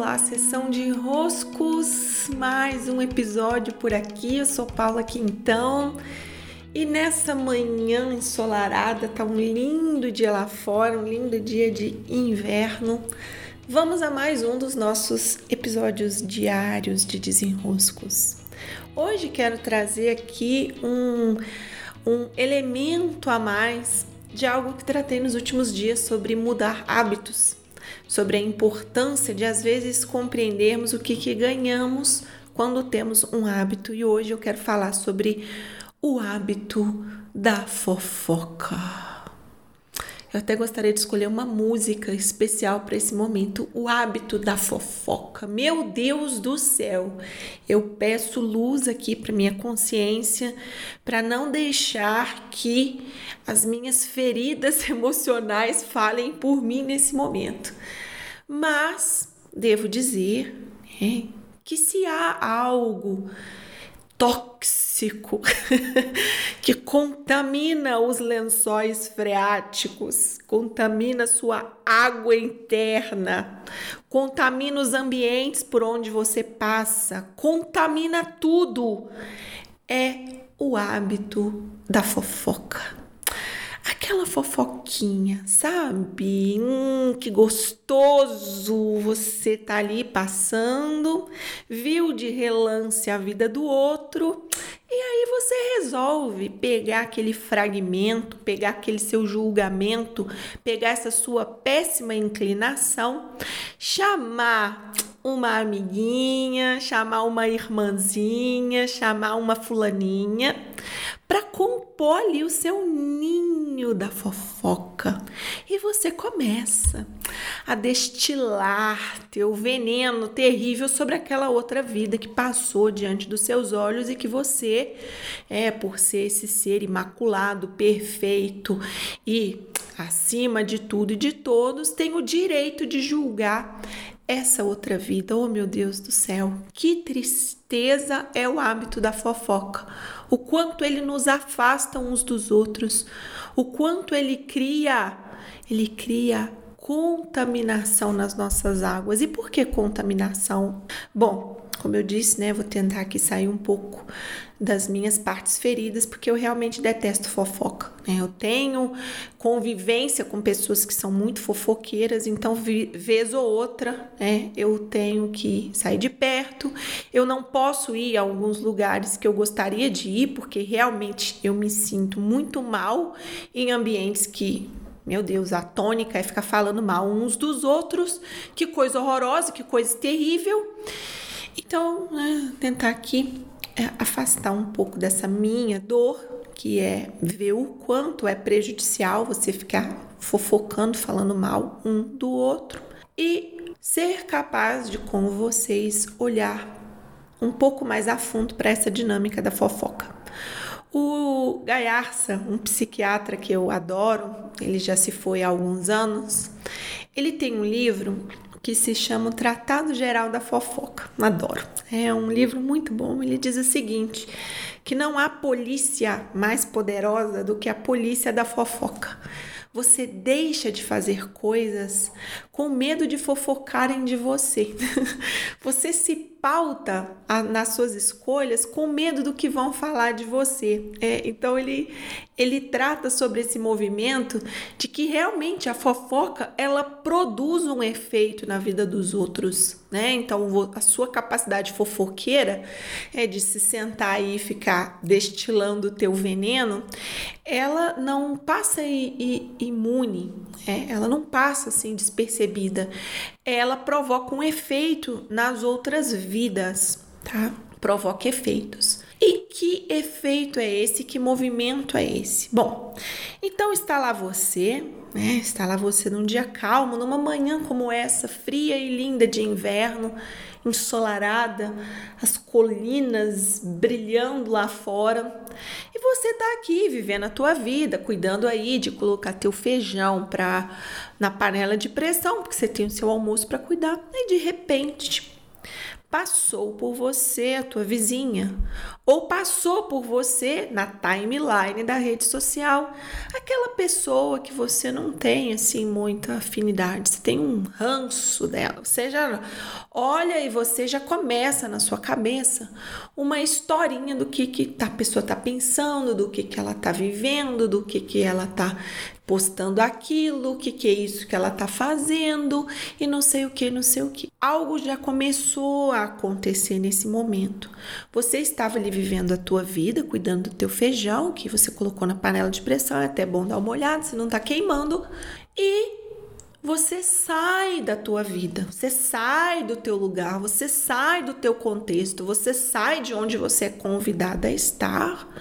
Olá, sessão de roscos, mais um episódio por aqui. Eu sou Paula Quintão e nessa manhã ensolarada, tá um lindo dia lá fora, um lindo dia de inverno. Vamos a mais um dos nossos episódios diários de desenroscos. Hoje quero trazer aqui um, um elemento a mais de algo que tratei nos últimos dias sobre mudar hábitos sobre a importância de às vezes compreendermos o que, que ganhamos quando temos um hábito. E hoje eu quero falar sobre o hábito da fofoca. Eu até gostaria de escolher uma música especial para esse momento, o hábito da fofoca. Meu Deus do céu, eu peço luz aqui para minha consciência, para não deixar que as minhas feridas emocionais falem por mim nesse momento. Mas devo dizer que se há algo tóxico que contamina os lençóis freáticos, contamina sua água interna, contamina os ambientes por onde você passa, contamina tudo. É o hábito da fofoca aquela fofoquinha, sabe? Hum, que gostoso você tá ali passando, viu de relance a vida do outro, e aí você resolve pegar aquele fragmento, pegar aquele seu julgamento, pegar essa sua péssima inclinação, chamar uma amiguinha, chamar uma irmãzinha, chamar uma fulaninha para compor ali o seu ninho da fofoca. E você começa a destilar teu veneno terrível sobre aquela outra vida que passou diante dos seus olhos e que você, é por ser esse ser imaculado, perfeito e acima de tudo e de todos, tem o direito de julgar essa outra vida. Oh, meu Deus do céu, que tristeza é o hábito da fofoca. O quanto ele nos afasta uns dos outros, o quanto ele cria, ele cria contaminação nas nossas águas. E por que contaminação? Bom, como eu disse, né, vou tentar aqui sair um pouco das minhas partes feridas, porque eu realmente detesto fofoca. Né? Eu tenho convivência com pessoas que são muito fofoqueiras, então, vez ou outra, né, eu tenho que sair de perto. Eu não posso ir a alguns lugares que eu gostaria de ir, porque realmente eu me sinto muito mal em ambientes que meu Deus, a tônica é ficar falando mal uns dos outros, que coisa horrorosa, que coisa terrível. Então, né, tentar aqui é, afastar um pouco dessa minha dor, que é ver o quanto é prejudicial você ficar fofocando, falando mal um do outro e ser capaz de, com vocês, olhar um pouco mais a fundo para essa dinâmica da fofoca. O Gaiarsa, um psiquiatra que eu adoro, ele já se foi há alguns anos, ele tem um livro que se chama o Tratado Geral da Fofoca. Adoro. É um livro muito bom. Ele diz o seguinte: que não há polícia mais poderosa do que a polícia da fofoca. Você deixa de fazer coisas com medo de fofocarem de você. Você se pauta a, nas suas escolhas com medo do que vão falar de você. É, então ele ele trata sobre esse movimento de que realmente a fofoca ela produz um efeito na vida dos outros, né? Então a sua capacidade fofoqueira é de se sentar aí e ficar destilando o teu veneno, ela não passa imune, é, ela não passa assim despercebida, ela provoca um efeito nas outras vidas, tá? Provoca efeitos. E que efeito é esse? Que movimento é esse? Bom, então está lá você, né? Está lá você num dia calmo, numa manhã como essa, fria e linda de inverno, ensolarada, as colinas brilhando lá fora. E você está aqui vivendo a tua vida, cuidando aí de colocar teu feijão para na panela de pressão, porque você tem o seu almoço para cuidar. E de repente, passou por você, a tua vizinha, ou passou por você na timeline da rede social, aquela pessoa que você não tem assim muita afinidade, você tem um ranço dela, você já olha e você já começa na sua cabeça uma historinha do que, que a pessoa está pensando, do que, que ela está vivendo, do que, que ela está postando aquilo, o que, que é isso que ela está fazendo e não sei o que, não sei o que. Algo já começou a acontecer nesse momento. Você estava ali vivendo a tua vida, cuidando do teu feijão que você colocou na panela de pressão, é até bom dar uma olhada se não está queimando e você sai da tua vida, você sai do teu lugar, você sai do teu contexto, você sai de onde você é convidada a estar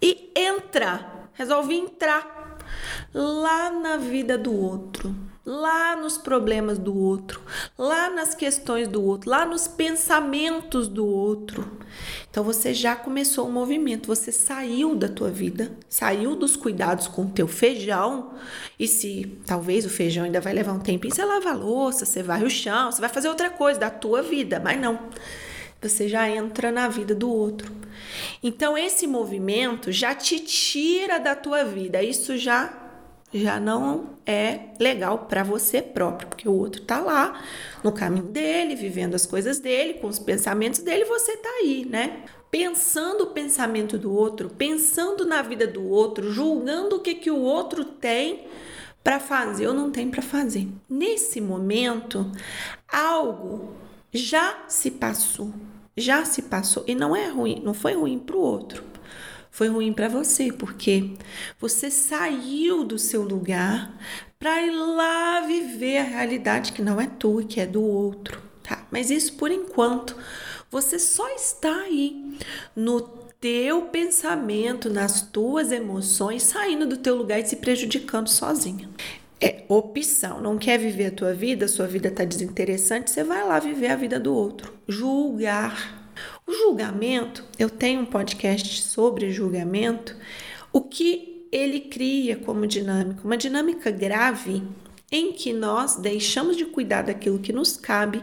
e entra, resolve entrar lá na vida do outro, lá nos problemas do outro, lá nas questões do outro, lá nos pensamentos do outro. Então você já começou o um movimento, você saiu da tua vida, saiu dos cuidados com o teu feijão, e se talvez o feijão ainda vai levar um tempinho, você lava a louça, você varre o chão, você vai fazer outra coisa da tua vida, mas não você já entra na vida do outro. Então esse movimento já te tira da tua vida. Isso já já não é legal para você próprio, porque o outro tá lá no caminho dele, vivendo as coisas dele, com os pensamentos dele, você tá aí, né? Pensando o pensamento do outro, pensando na vida do outro, julgando o que que o outro tem para fazer ou não tem para fazer. Nesse momento, algo já se passou, já se passou e não é ruim, não foi ruim para o outro. Foi ruim para você, porque você saiu do seu lugar para ir lá viver a realidade que não é tua, que é do outro, tá? Mas isso por enquanto, você só está aí no teu pensamento, nas tuas emoções, saindo do teu lugar e se prejudicando sozinha é opção. Não quer viver a tua vida, sua vida está desinteressante, você vai lá viver a vida do outro. Julgar. O julgamento, eu tenho um podcast sobre julgamento, o que ele cria como dinâmica? Uma dinâmica grave em que nós deixamos de cuidar daquilo que nos cabe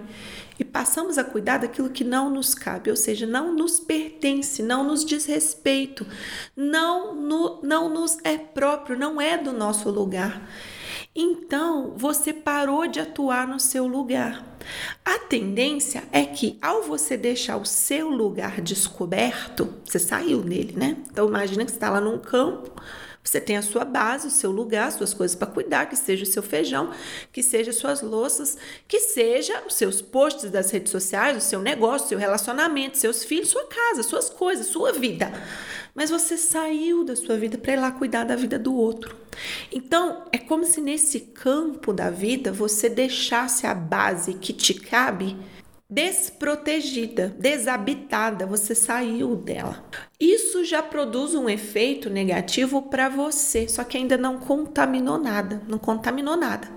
e passamos a cuidar daquilo que não nos cabe, ou seja, não nos pertence, não nos diz respeito, não, no, não nos é próprio, não é do nosso lugar. Então, você parou de atuar no seu lugar. A tendência é que ao você deixar o seu lugar descoberto, você saiu dele, né? Então imagina que você está lá num campo, você tem a sua base, o seu lugar, suas coisas para cuidar, que seja o seu feijão, que seja suas louças, que seja os seus posts das redes sociais, o seu negócio, seu relacionamento, seus filhos, sua casa, suas coisas, sua vida mas você saiu da sua vida para ir lá cuidar da vida do outro. Então, é como se nesse campo da vida você deixasse a base que te cabe desprotegida, desabitada, você saiu dela. Isso já produz um efeito negativo para você, só que ainda não contaminou nada, não contaminou nada.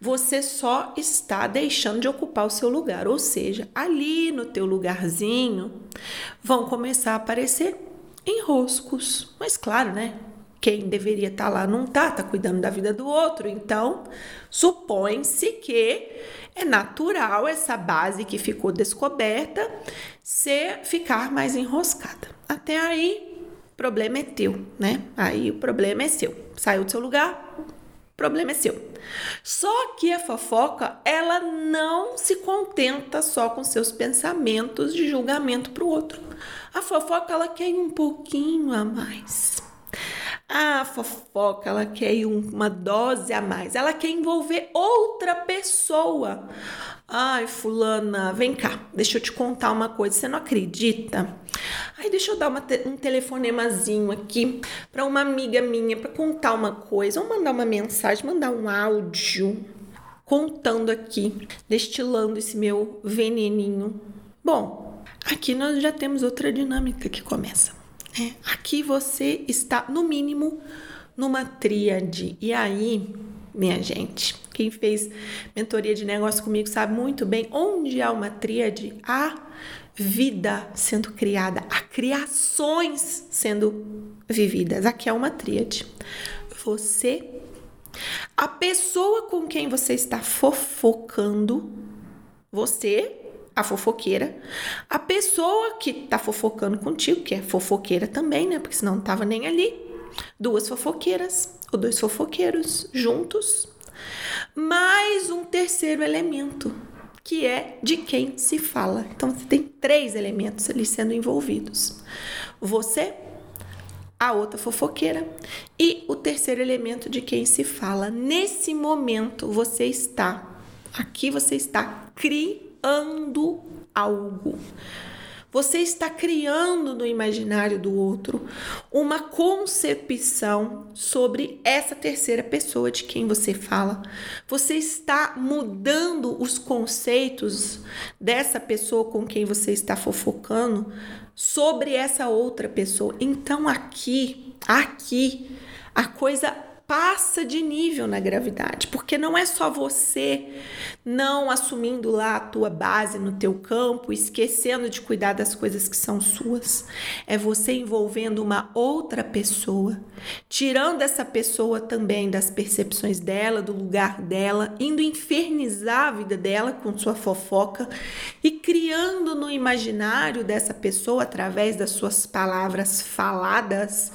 Você só está deixando de ocupar o seu lugar, ou seja, ali no teu lugarzinho vão começar a aparecer enroscos. Mas claro, né? Quem deveria estar tá lá não tá, tá cuidando da vida do outro. Então, supõe-se que é natural essa base que ficou descoberta ser ficar mais enroscada. Até aí, problema é teu, né? Aí o problema é seu. Saiu do seu lugar, problema é seu. Só que a fofoca, ela não se contenta só com seus pensamentos de julgamento para o outro. A fofoca ela quer um pouquinho a mais. A fofoca ela quer uma dose a mais. Ela quer envolver outra pessoa. Ai, fulana, vem cá, deixa eu te contar uma coisa. Você não acredita? Ai, deixa eu dar uma um telefonemazinho aqui para uma amiga minha para contar uma coisa, ou mandar uma mensagem, mandar um áudio contando aqui, destilando esse meu veneninho. Bom, Aqui nós já temos outra dinâmica que começa. Né? Aqui você está, no mínimo, numa tríade. E aí, minha gente, quem fez mentoria de negócio comigo sabe muito bem onde há uma tríade, há vida sendo criada, há criações sendo vividas. Aqui é uma tríade. Você, a pessoa com quem você está fofocando, você a fofoqueira, a pessoa que tá fofocando contigo, que é fofoqueira também, né? Porque senão não tava nem ali. Duas fofoqueiras ou dois fofoqueiros juntos, mais um terceiro elemento, que é de quem se fala. Então você tem três elementos ali sendo envolvidos: você, a outra fofoqueira e o terceiro elemento de quem se fala. Nesse momento você está, aqui você está criando algo. Você está criando no imaginário do outro uma concepção sobre essa terceira pessoa de quem você fala. Você está mudando os conceitos dessa pessoa com quem você está fofocando sobre essa outra pessoa. Então aqui, aqui, a coisa passa de nível na gravidade, porque não é só você não assumindo lá a tua base no teu campo, esquecendo de cuidar das coisas que são suas. É você envolvendo uma outra pessoa, tirando essa pessoa também das percepções dela, do lugar dela, indo infernizar a vida dela com sua fofoca e criando no imaginário dessa pessoa através das suas palavras faladas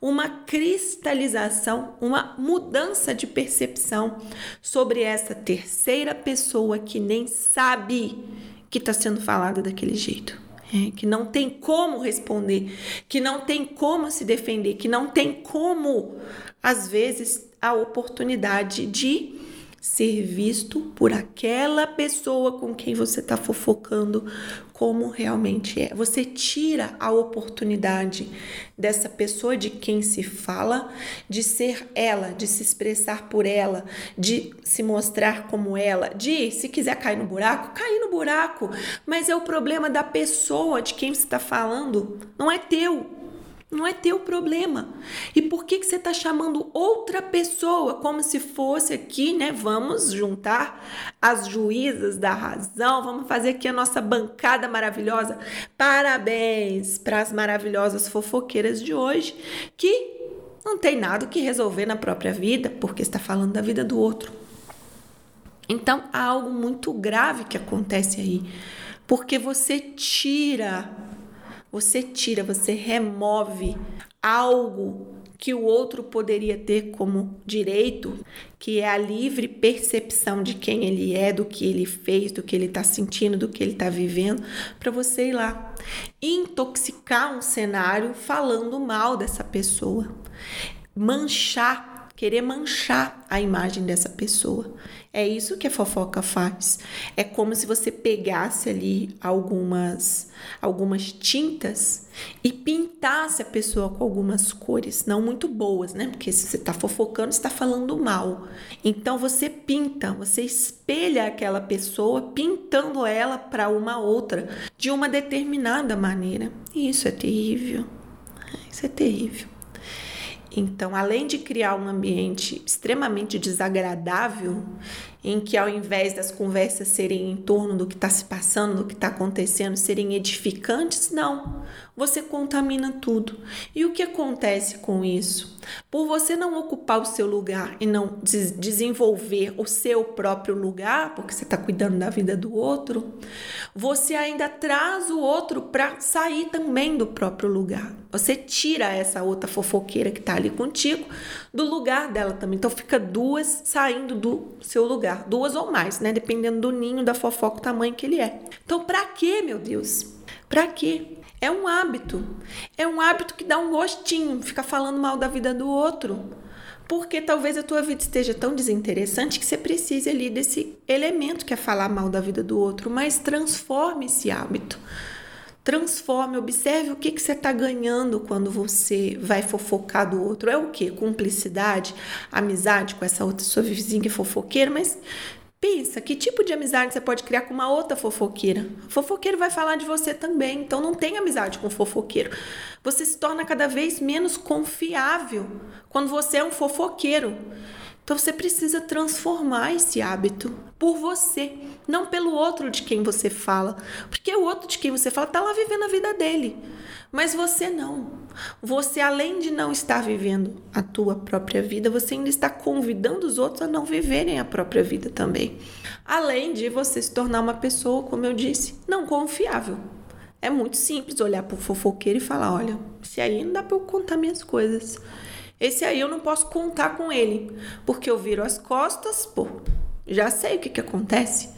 uma cristalização, uma mudança de percepção sobre essa terceira pessoa que nem sabe que está sendo falada daquele jeito. É, que não tem como responder, que não tem como se defender, que não tem como, às vezes, a oportunidade de ser visto por aquela pessoa com quem você está fofocando como realmente é. Você tira a oportunidade dessa pessoa de quem se fala de ser ela, de se expressar por ela, de se mostrar como ela, de se quiser cair no buraco, cair no buraco. Mas é o problema da pessoa de quem você está falando, não é teu. Não é teu problema. E por que, que você está chamando outra pessoa como se fosse aqui, né? Vamos juntar as juízas da razão, vamos fazer aqui a nossa bancada maravilhosa. Parabéns para as maravilhosas fofoqueiras de hoje que não tem nada que resolver na própria vida porque está falando da vida do outro. Então há algo muito grave que acontece aí, porque você tira você tira, você remove algo que o outro poderia ter como direito, que é a livre percepção de quem ele é, do que ele fez, do que ele está sentindo, do que ele está vivendo, para você ir lá intoxicar um cenário falando mal dessa pessoa, manchar, querer manchar a imagem dessa pessoa. É isso que a fofoca faz. É como se você pegasse ali algumas algumas tintas e pintasse a pessoa com algumas cores, não muito boas, né? Porque se você está fofocando, está falando mal. Então você pinta, você espelha aquela pessoa pintando ela para uma outra de uma determinada maneira. Isso é terrível. Isso é terrível. Então, além de criar um ambiente extremamente desagradável, em que ao invés das conversas serem em torno do que está se passando, do que está acontecendo, serem edificantes, não. Você contamina tudo. E o que acontece com isso? Por você não ocupar o seu lugar e não des desenvolver o seu próprio lugar, porque você está cuidando da vida do outro, você ainda traz o outro para sair também do próprio lugar. Você tira essa outra fofoqueira que está ali contigo do lugar dela também. Então fica duas saindo do seu lugar, duas ou mais, né? Dependendo do ninho da fofoca, o tamanho que ele é. Então, para quê, meu Deus? Para quê? É um hábito. É um hábito que dá um gostinho, fica falando mal da vida do outro. Porque talvez a tua vida esteja tão desinteressante que você precise ali desse elemento que é falar mal da vida do outro, mas transforme esse hábito. Transforme, observe o que, que você está ganhando quando você vai fofocar do outro. É o que? Cumplicidade, amizade com essa outra sua vizinha que é fofoqueira, mas pensa que tipo de amizade você pode criar com uma outra fofoqueira. Fofoqueiro vai falar de você também, então não tem amizade com fofoqueiro. Você se torna cada vez menos confiável quando você é um fofoqueiro. Então você precisa transformar esse hábito por você, não pelo outro de quem você fala, porque o outro de quem você fala está lá vivendo a vida dele, mas você não. Você além de não estar vivendo a tua própria vida, você ainda está convidando os outros a não viverem a própria vida também. Além de você se tornar uma pessoa, como eu disse, não confiável. É muito simples olhar para o fofoqueiro e falar: olha, se aí não dá para eu contar minhas coisas. Esse aí eu não posso contar com ele, porque eu viro as costas, pô, já sei o que, que acontece.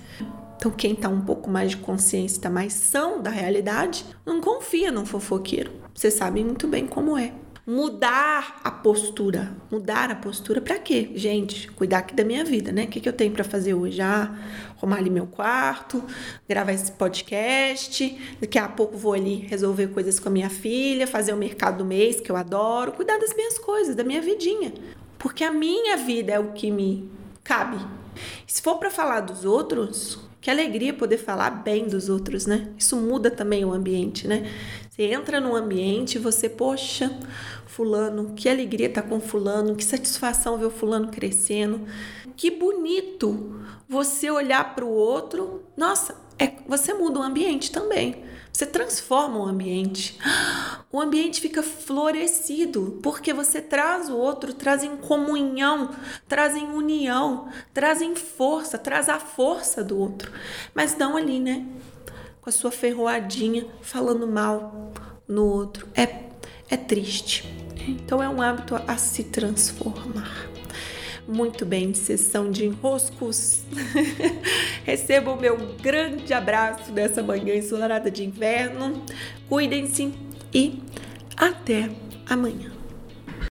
Então, quem tá um pouco mais de consciência, tá mais são da realidade, não confia num fofoqueiro. Vocês sabem muito bem como é. Mudar a postura. Mudar a postura para quê? Gente, cuidar aqui da minha vida, né? O que, que eu tenho para fazer hoje? Ah, arrumar ali meu quarto, gravar esse podcast. Daqui a pouco vou ali resolver coisas com a minha filha, fazer o mercado do mês, que eu adoro. Cuidar das minhas coisas, da minha vidinha. Porque a minha vida é o que me cabe. Se for para falar dos outros, que alegria poder falar bem dos outros, né? Isso muda também o ambiente, né? Você entra num ambiente e você, poxa, fulano, que alegria estar tá com fulano, que satisfação ver o fulano crescendo. Que bonito você olhar para o outro. Nossa, é, você muda o ambiente também. Você transforma o ambiente. O ambiente fica florescido, porque você traz o outro, traz em comunhão, traz em união, traz em força, traz a força do outro. Mas não ali, né? Com a sua ferroadinha, falando mal no outro. É, é triste. Então é um hábito a se transformar. Muito bem, sessão de enroscos. Receba o meu grande abraço nessa manhã ensolarada de inverno. Cuidem-se e até amanhã.